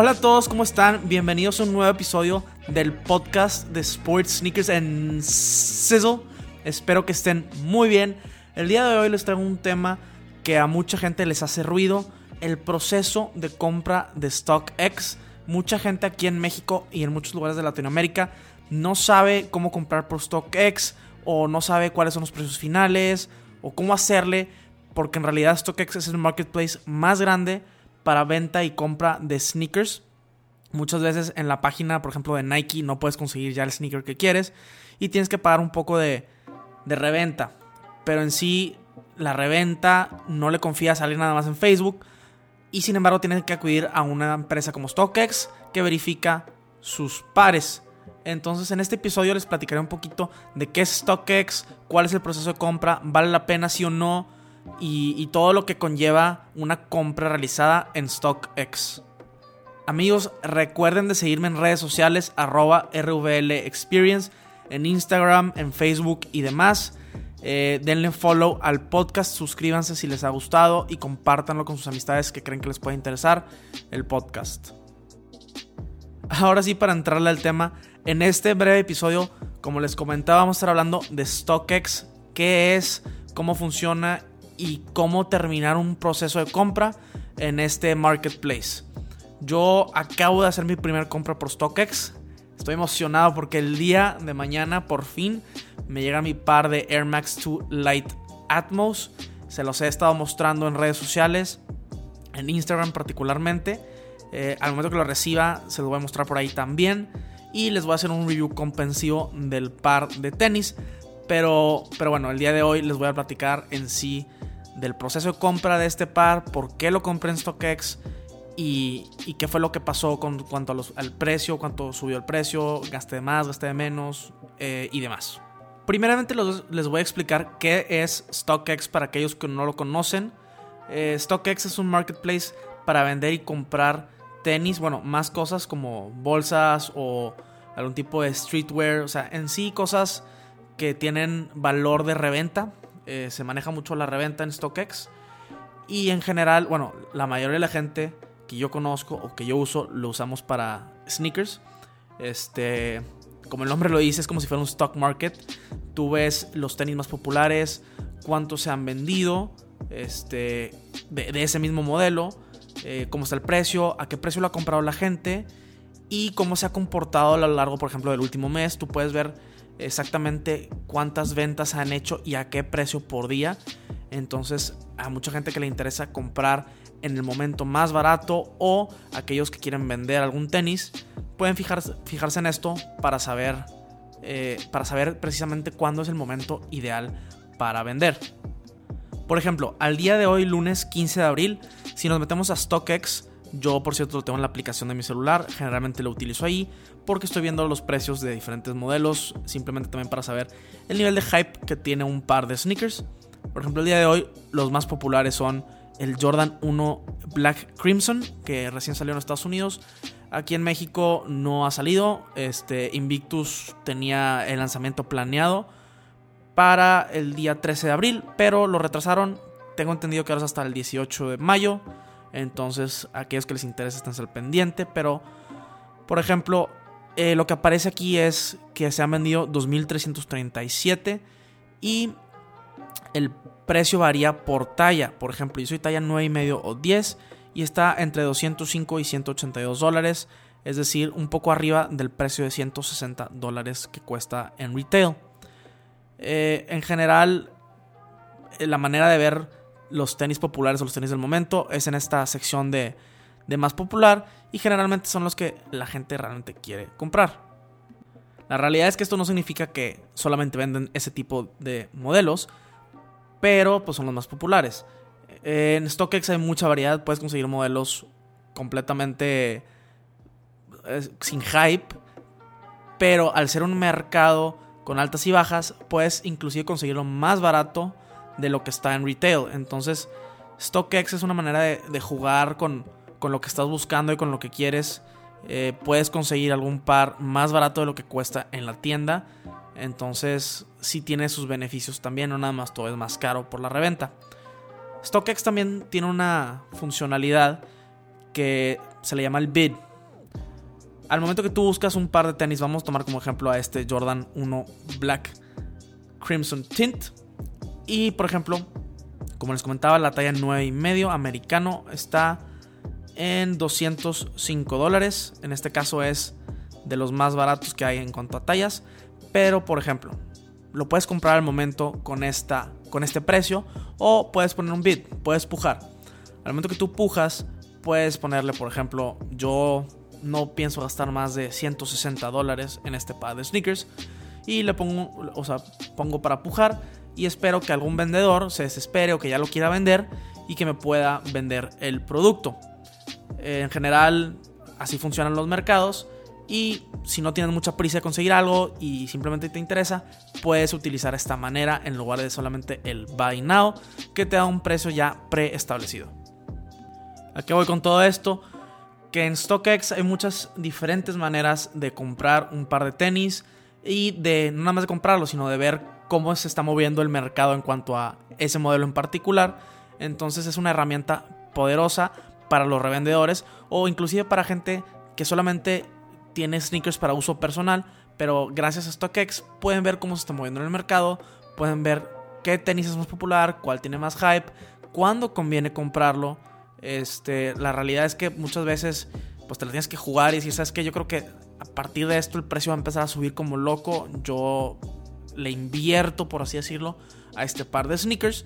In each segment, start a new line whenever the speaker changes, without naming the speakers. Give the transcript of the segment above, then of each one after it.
Hola a todos, ¿cómo están? Bienvenidos a un nuevo episodio del podcast de Sports Sneakers and Sizzle. Espero que estén muy bien. El día de hoy les traigo un tema que a mucha gente les hace ruido, el proceso de compra de StockX. Mucha gente aquí en México y en muchos lugares de Latinoamérica no sabe cómo comprar por StockX o no sabe cuáles son los precios finales o cómo hacerle, porque en realidad StockX es el marketplace más grande para venta y compra de sneakers. Muchas veces en la página, por ejemplo, de Nike no puedes conseguir ya el sneaker que quieres y tienes que pagar un poco de, de reventa. Pero en sí, la reventa no le confía salir nada más en Facebook y sin embargo tienes que acudir a una empresa como StockX que verifica sus pares. Entonces en este episodio les platicaré un poquito de qué es StockX, cuál es el proceso de compra, vale la pena sí o no, y, todo lo que conlleva una compra realizada en StockX. Amigos, recuerden de seguirme en redes sociales arroba en Instagram, en Facebook y demás. Eh, denle follow al podcast, suscríbanse si les ha gustado y compártanlo con sus amistades que creen que les puede interesar el podcast. Ahora sí, para entrarle al tema, en este breve episodio, como les comentaba, vamos a estar hablando de StockX, qué es, cómo funciona y cómo terminar un proceso de compra en este marketplace. Yo acabo de hacer mi primera compra por StockX. Estoy emocionado porque el día de mañana por fin me llega mi par de Air Max 2 Light Atmos. Se los he estado mostrando en redes sociales, en Instagram particularmente. Eh, al momento que lo reciba se los voy a mostrar por ahí también. Y les voy a hacer un review comprensivo del par de tenis. Pero, pero bueno, el día de hoy les voy a platicar en sí del proceso de compra de este par, por qué lo compré en StockX y, qué fue lo que pasó con cuanto al precio, cuánto subió el precio, gasté más, gasté menos eh, y demás. Primeramente les voy a explicar qué es StockX para aquellos que no lo conocen. Eh, StockX es un marketplace para vender y comprar tenis, bueno, más cosas como bolsas o algún tipo de streetwear, o sea, en sí cosas que tienen valor de reventa, eh, se maneja mucho la reventa en StockX. Y en general, bueno, la mayoría de la gente que yo conozco o que yo uso lo usamos para sneakers. Este, como el nombre lo dice, es como si fuera un stock market. Tú ves los tenis más populares, cuántos se han vendido, este, de, ese mismo modelo, eh, cómo está el precio, a qué precio lo ha comprado la gente y cómo se ha comportado a lo largo, por ejemplo, del último mes. Tú puedes ver exactamente cuántas ventas han hecho y a qué precio por día. Entonces, a mucha gente que le interesa comprar en el momento más barato o aquellos que quieren vender algún tenis, pueden fijarse, fijarse en esto para saber, eh, para saber precisamente cuándo es el momento ideal para vender. Por ejemplo, al día de hoy, lunes 15 de abril, si nos metemos a StockX, yo, por cierto, lo tengo en la aplicación de mi celular, generalmente lo utilizo ahí porque estoy viendo los precios de diferentes modelos, simplemente también para saber el nivel de hype que tiene un par de sneakers. Por ejemplo, el día de hoy los más populares son el Jordan 1 Black Crimson, que recién salió en Estados Unidos. Aquí en México no ha salido. Este Invictus tenía el lanzamiento planeado para el día 13 de abril, pero lo retrasaron. Tengo entendido que ahora es hasta el 18 de mayo. Entonces, aquellos que les interesa están al pendiente. Pero, por ejemplo, eh, lo que aparece aquí es que se han vendido 2.337 y el precio varía por talla. Por ejemplo, yo soy talla 9,5 o 10 y está entre 205 y 182 dólares. Es decir, un poco arriba del precio de 160 dólares que cuesta en retail. Eh, en general, eh, la manera de ver los tenis populares o los tenis del momento es en esta sección de, más popular y generalmente son los que la gente realmente quiere comprar. La realidad es que esto no significa que solamente venden ese tipo de modelos, pero pues son los más populares. En StockX hay mucha variedad, puedes conseguir modelos completamente sin hype, pero al ser un mercado con altas y bajas, puedes inclusive conseguirlo más barato de lo que está en retail. Entonces, StockX es una manera de, jugar con, con, lo que estás buscando y con lo que quieres. Eh, puedes conseguir algún par más barato de lo que cuesta en la tienda. Entonces, sí tiene sus beneficios también, no nada más todo es más caro por la reventa. StockX también tiene una funcionalidad que se le llama el bid. Al momento que tú buscas un par de tenis, vamos a tomar como ejemplo a este Jordan 1 Black Crimson Tint. Y por ejemplo, como les comentaba, la talla 9 y medio americano está en 205 dólares. En este caso es de los más baratos que hay en cuanto a tallas. Pero por ejemplo, lo puedes comprar al momento con, esta, con este precio o puedes poner un bid, puedes pujar. Al momento que tú pujas, puedes ponerle, por ejemplo, yo no pienso gastar más de 160 dólares en este par de sneakers y le pongo, o sea, pongo para pujar y espero que algún vendedor se desespere o que ya lo quiera vender y que me pueda vender el producto. En general, así funcionan los mercados y si no tienes mucha prisa de conseguir algo y simplemente te interesa, puedes utilizar esta manera en lugar de solamente el buy now que te da un precio ya preestablecido. ¿A qué voy con todo esto? Que en StockX hay muchas diferentes maneras de comprar un par de tenis y de no nada más de comprarlo, sino de ver cómo se está moviendo el mercado en cuanto a ese modelo en particular. Entonces es una herramienta poderosa para los revendedores o inclusive para gente que solamente tiene sneakers para uso personal, pero gracias a StockX pueden ver cómo se está moviendo en el mercado, pueden ver qué tenis es más popular, cuál tiene más hype, cuándo conviene comprarlo. Este, la realidad es que muchas veces pues te la tienes que jugar y si sabes que yo creo que a partir de esto el precio va a empezar a subir como loco. Yo le invierto, por así decirlo, a este par de sneakers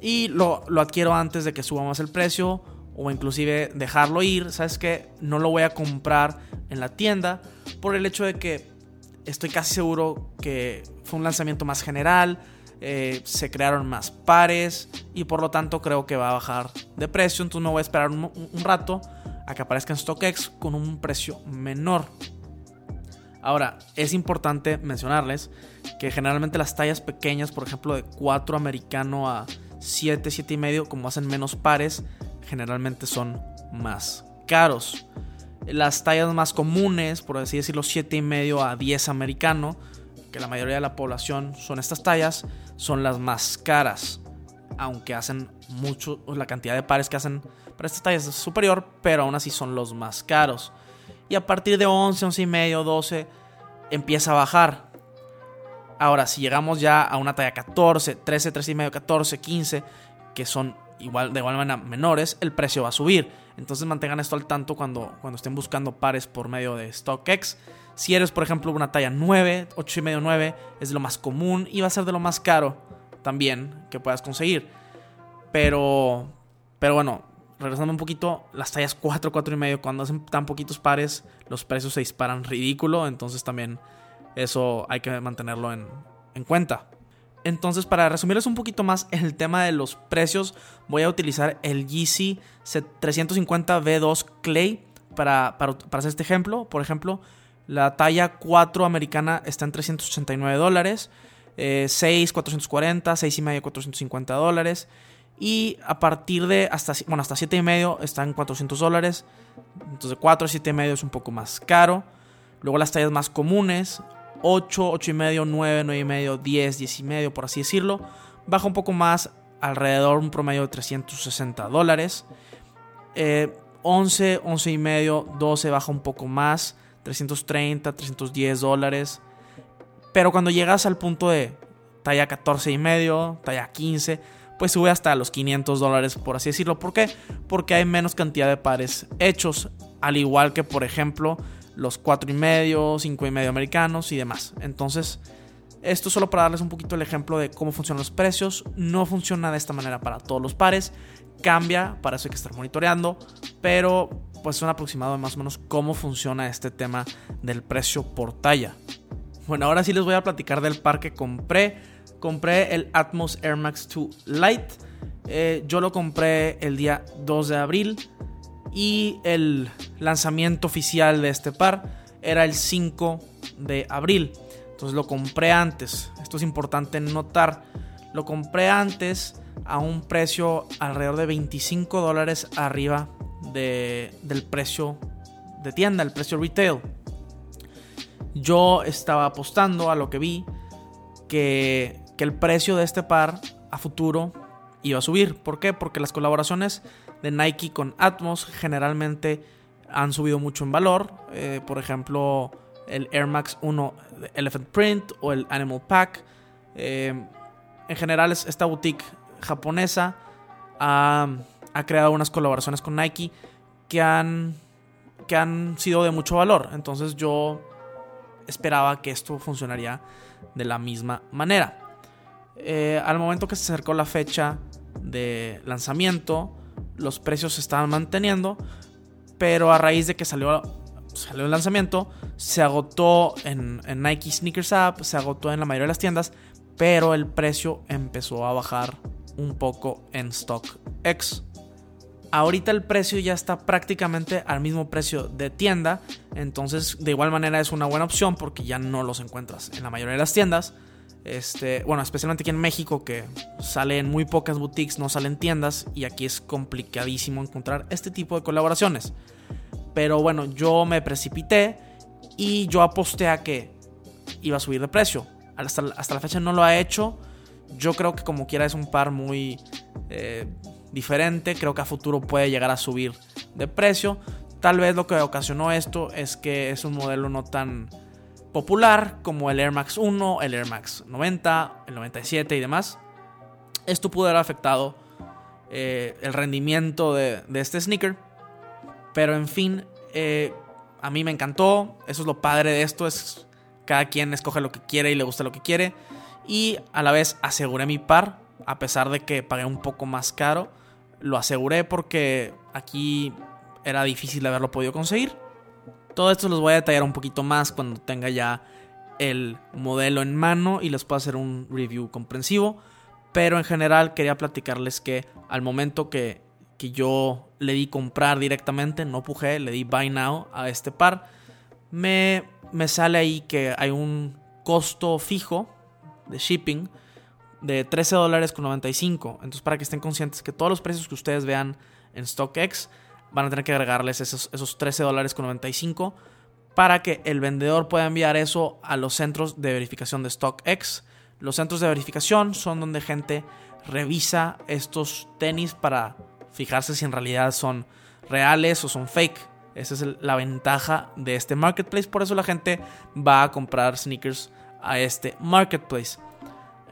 y lo, lo adquiero antes de que suba más el precio o inclusive dejarlo ir. Sabes que no lo voy a comprar en la tienda por el hecho de que estoy casi seguro que fue un lanzamiento más general. Eh, se crearon más pares y por lo tanto creo que va a bajar de precio. Entonces no voy a esperar un, un rato a que aparezca en StockX con un precio menor. Ahora, es importante mencionarles que generalmente las tallas pequeñas, por ejemplo de 4 americano a 7, 7 y medio, como hacen menos pares, generalmente son más caros. Las tallas más comunes, por así decirlo, 7 y medio a 10 americano, que la mayoría de la población son estas tallas, son las más caras. Aunque hacen mucho, la cantidad de pares que hacen para estas tallas es superior, pero aún así son los más caros y a partir de 11, 11 y medio, 12 empieza a bajar. Ahora, si llegamos ya a una talla 14, 13, 13 y medio, 14, 15, que son igual de igual manera menores, el precio va a subir. Entonces mantengan esto al tanto cuando, cuando estén buscando pares por medio de StockX. Si eres, por ejemplo, una talla 9, 8 y medio, 9, es de lo más común y va a ser de lo más caro también que puedas conseguir. Pero, pero bueno, regresando un poquito, las tallas 4, 4 y medio, cuando hacen tan poquitos pares, los precios se disparan ridículo. Entonces también eso hay que mantenerlo en, cuenta. Entonces, para resumirles un poquito más el tema de los precios, voy a utilizar el GC 350 V2 Clay para, para, hacer este ejemplo. Por ejemplo, la talla 4 americana está en 389 dólares, 6 440, 6 y medio 450 dólares. Y a partir de hasta, bueno, hasta 7 y medio están 400 dólares. Entonces 4 a 7 y medio es un poco más caro. Luego las tallas más comunes, 8, 8 y medio, 9, 9 y medio, 10, 10 y medio, por así decirlo. Baja un poco más, alrededor un promedio de 360 dólares. 11, 11 y medio, 12 baja un poco más, 330, 310 dólares. Pero cuando llegas al punto de talla 14 y medio, talla 15, pues sube hasta los 500 dólares, por así decirlo. ¿Por qué? Porque hay menos cantidad de pares hechos, al igual que, por ejemplo, los 4 y medio, 5 y medio americanos y demás. Entonces, esto solo para darles un poquito el ejemplo de cómo funcionan los precios. No funciona de esta manera para todos los pares. Cambia, para eso hay que estar monitoreando. Pero pues es un aproximado de más o menos cómo funciona este tema del precio por talla. Bueno, ahora sí les voy a platicar del par que compré compré el Atmos Air Max 2 Lite. Eh, yo lo compré el día 2 de abril. Y el lanzamiento oficial de este par era el 5 de abril. Entonces lo compré antes. Esto es importante notar. Lo compré antes a un precio alrededor de 25 dólares arriba del precio de tienda, el precio retail. Yo estaba apostando a lo que vi que, que el precio de este par a futuro iba a subir. ¿Por qué? Porque las colaboraciones de Nike con Atmos generalmente han subido mucho en valor. Eh, por ejemplo, el Air Max 1 Elephant Print o el Animal Pack. Eh, en general, esta boutique japonesa ha, ha, creado unas colaboraciones con Nike que han, que han sido de mucho valor. Entonces yo esperaba que esto funcionaría de la misma manera. Eh, al momento que se acercó la fecha de lanzamiento, los precios se estaban manteniendo, pero a raíz de que salió, el lanzamiento, se agotó en, en Nike Sneakers App, se agotó en la mayoría de las tiendas, pero el precio empezó a bajar un poco en StockX. Ahorita el precio ya está prácticamente al mismo precio de tienda, entonces de igual manera es una buena opción porque ya no los encuentras en la mayoría de las tiendas. Este, bueno, especialmente aquí en México, que sale en muy pocas boutiques, no salen tiendas, y aquí es complicadísimo encontrar este tipo de colaboraciones. Pero bueno, yo me precipité y yo aposté a que iba a subir de precio. Hasta, la fecha no lo ha hecho. Yo creo que como quiera es un par muy eh, diferente. Creo que a futuro puede llegar a subir de precio. Tal vez lo que ocasionó esto es que es un modelo no tan popular como el Air Max 1, el Air Max 90, el 97 y demás. Esto pudo haber afectado eh, el rendimiento de, este sneaker. Pero en fin, eh, a mí me encantó. Eso es lo padre de esto. Es cada quien escoge lo que quiere y le gusta lo que quiere. Y a la vez aseguré mi par. A pesar de que pagué un poco más caro. Lo aseguré porque aquí era difícil haberlo podido conseguir. Todo esto los voy a detallar un poquito más cuando tenga ya el modelo en mano y les pueda hacer un review comprensivo. Pero en general quería platicarles que al momento que, que yo le di comprar directamente, no pujé, le di buy now a este par, me, me sale ahí que hay un costo fijo de shipping de 13 dólares con 95. Entonces para que estén conscientes que todos los precios que ustedes vean en StockX van a tener que agregarles esos, esos 13 dólares con 95 para que el vendedor pueda enviar eso a los centros de verificación de StockX. Los centros de verificación son donde gente revisa estos tenis para fijarse si en realidad son reales o son fake. Esa es la ventaja de este marketplace. Por eso la gente va a comprar sneakers a este marketplace.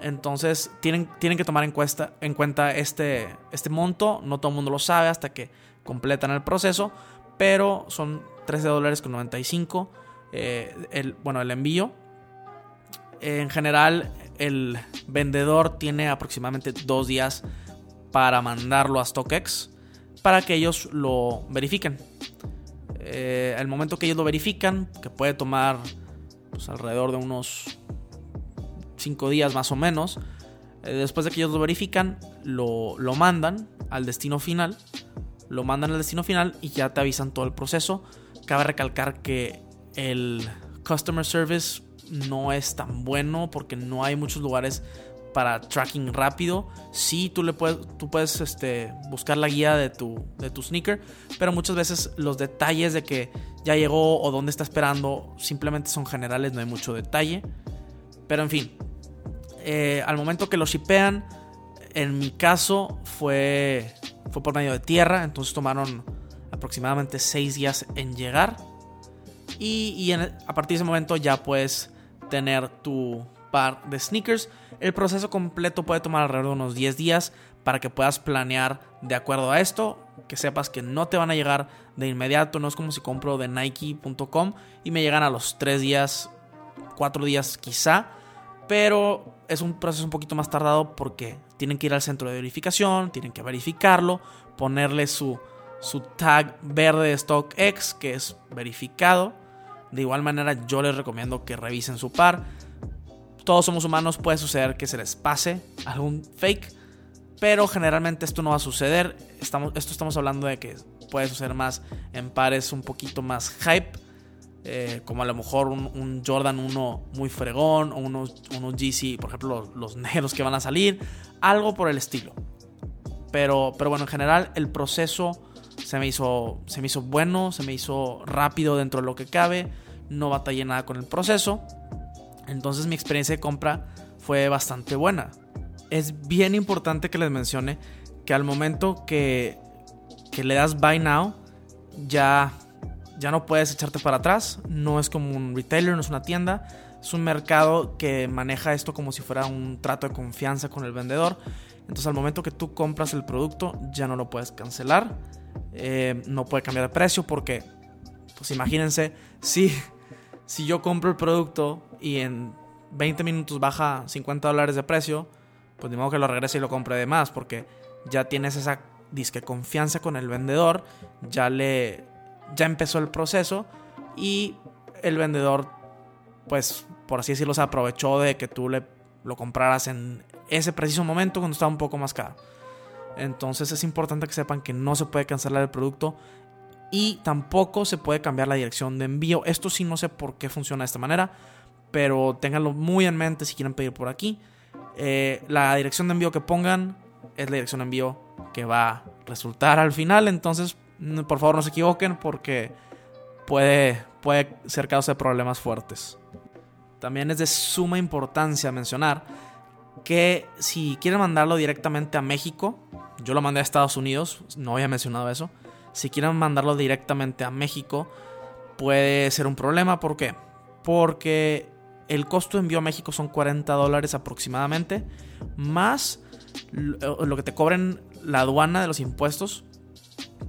Entonces tienen, tienen que tomar en, en cuenta este, este monto. No todo el mundo lo sabe hasta que completan el proceso, pero son 13 dólares con 95 eh, el, bueno, el envío. En general, el vendedor tiene aproximadamente dos días para mandarlo a StockX para que ellos lo verifiquen. Eh, el momento que ellos lo verifican, que puede tomar pues, alrededor de unos 5 días más o menos, eh, después de que ellos lo verifican, lo mandan al destino final lo mandan al destino final y ya te avisan todo el proceso. Cabe recalcar que el customer service no es tan bueno porque no hay muchos lugares para tracking rápido. Sí, tú, le puedes, tú puedes este, buscar la guía de tu, de tu sneaker, pero muchas veces los detalles de que ya llegó o dónde está esperando simplemente son generales, no hay mucho detalle. Pero en fin, eh, al momento que lo shipean, en mi caso fue fue por medio de tierra, entonces tomaron aproximadamente 6 días en llegar. Y, a partir de ese momento ya puedes tener tu par de sneakers. El proceso completo puede tomar alrededor de unos 10 días para que puedas planear de acuerdo a esto. Que sepas que no te van a llegar de inmediato. No es como si compro de Nike.com y me llegan a los 3 días, 4 días quizá. Pero es un proceso un poquito más tardado porque tienen que ir al centro de verificación, tienen que verificarlo, ponerle su, su tag verde de StockX que es verificado. De igual manera yo les recomiendo que revisen su par. Todos somos humanos, puede suceder que se les pase algún fake, pero generalmente esto no va a suceder. Estamos, esto estamos hablando de que puede suceder más en pares un poquito más hype. Eh, como a lo mejor un, Jordan 1 muy fregón o unos, unos GC, por ejemplo, los, los, negros que van a salir, algo por el estilo. Pero, pero bueno, en general el proceso se me, hizo, se me hizo bueno, se me hizo rápido dentro de lo que cabe, no batallé nada con el proceso. Entonces mi experiencia de compra fue bastante buena. Es bien importante que les mencione que al momento que, que le das buy now, ya, ya no puedes echarte para atrás. No es como un retailer, no es una tienda. Es un mercado que maneja esto como si fuera un trato de confianza con el vendedor. Entonces al momento que tú compras el producto ya no lo puedes cancelar. Eh, no puede cambiar de precio porque, pues imagínense, si, si yo compro el producto y en 20 minutos baja 50 dólares de precio, pues ni modo que lo regrese y lo compre de más, porque ya tienes esa disque confianza con el vendedor, ya le ya empezó el proceso y el vendedor pues por así decirlo se aprovechó de que tú le lo compraras en ese preciso momento cuando estaba un poco más caro. Entonces es importante que sepan que no se puede cancelar el producto y tampoco se puede cambiar la dirección de envío. Esto sí no sé por qué funciona de esta manera, pero ténganlo muy en mente si quieren pedir por aquí. Eh, la dirección de envío que pongan es la dirección de envío que va a resultar al final. Entonces, por favor no se equivoquen porque puede, puede ser causa de problemas fuertes. También es de suma importancia mencionar que si quieren mandarlo directamente a México, yo lo mandé a Estados Unidos, no había mencionado eso. Si quieren mandarlo directamente a México, puede ser un problema. ¿Por qué? Porque el costo de envío a México son 40 dólares aproximadamente, más lo que te cobren la aduana de los impuestos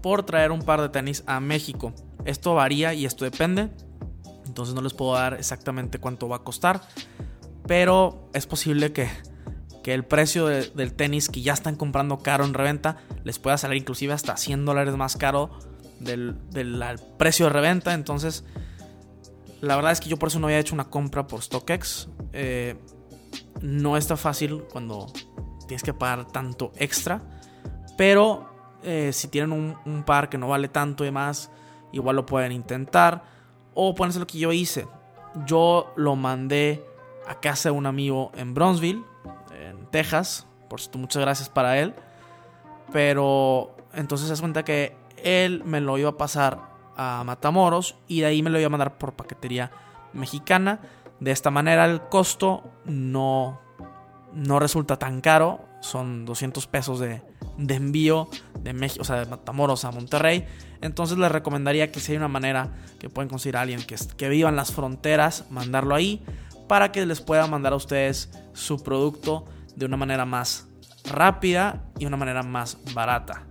por traer un par de tenis a México. Esto varía y esto depende. Entonces no les puedo dar exactamente cuánto va a costar. Pero es posible que que el precio del tenis que ya están comprando caro en reventa les pueda salir inclusive hasta 100 dólares más caro del, precio de reventa. Entonces, la verdad es que yo por eso no había hecho una compra por StockX. Eh, no está fácil cuando tienes que pagar tanto extra. Pero eh, si tienen un, un, par que no vale tanto y más, igual lo pueden intentar. O pueden lo que yo hice. Yo lo mandé a casa de un amigo en Bronzeville Texas. Por cierto, muchas gracias para él. Pero entonces se cuenta que él me lo iba a pasar a Matamoros y de ahí me lo iba a mandar por paquetería mexicana. De esta manera el costo no, no resulta tan caro. Son 200 pesos de, envío de México, o sea, de Matamoros a Monterrey. Entonces les recomendaría que si hay una manera que pueden conseguir a alguien que, que viva en las fronteras, mandarlo ahí para que les pueda mandar a ustedes su producto de una manera más rápida y una manera más barata.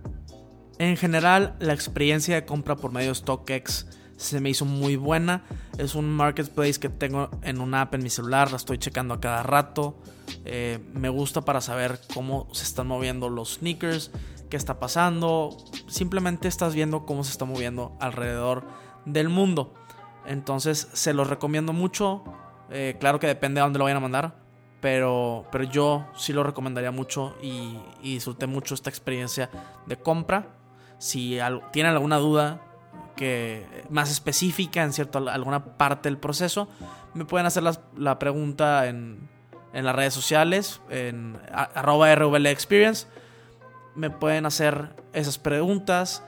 En general, la experiencia de compra por medio de StockX se me hizo muy buena. Es un marketplace que tengo en una app en mi celular, la estoy checando a cada rato. Eh, me gusta para saber cómo se están moviendo los sneakers, qué está pasando. Simplemente estás viendo cómo se está moviendo alrededor del mundo. Entonces se los recomiendo mucho. Eh, claro que depende de dónde lo vayan a mandar. Pero, pero yo sí lo recomendaría mucho y, disfruté mucho esta experiencia de compra. Si tienen alguna duda más específica en cierto, alguna parte del proceso, me pueden hacer la, pregunta en, en, las redes sociales, en arroba RVL. Me pueden hacer esas preguntas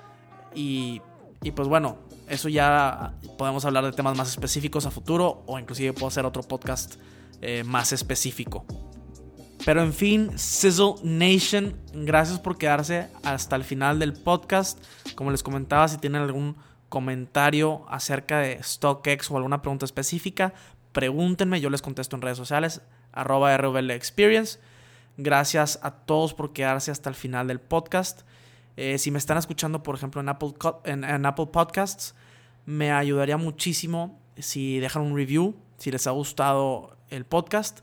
y, y pues bueno, eso ya podemos hablar de temas más específicos a futuro o inclusive puedo hacer otro podcast eh, más específico. Pero en fin, Sizzle Nation, gracias por quedarse hasta el final del podcast. Como les comentaba, si tienen algún comentario acerca de StockX o alguna pregunta específica, pregúntenme, yo les contesto en redes sociales, arroba Experience. Gracias a todos por quedarse hasta el final del podcast. Eh, si me están escuchando, por ejemplo, en Apple, en Apple Podcasts, me ayudaría muchísimo si dejan un review, si les ha gustado el podcast.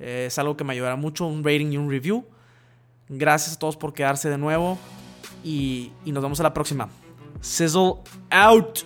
Eh, es algo que me ayudará mucho, un rating y un review. Gracias a todos por quedarse de nuevo y, y nos vemos a la próxima. Sizzle out.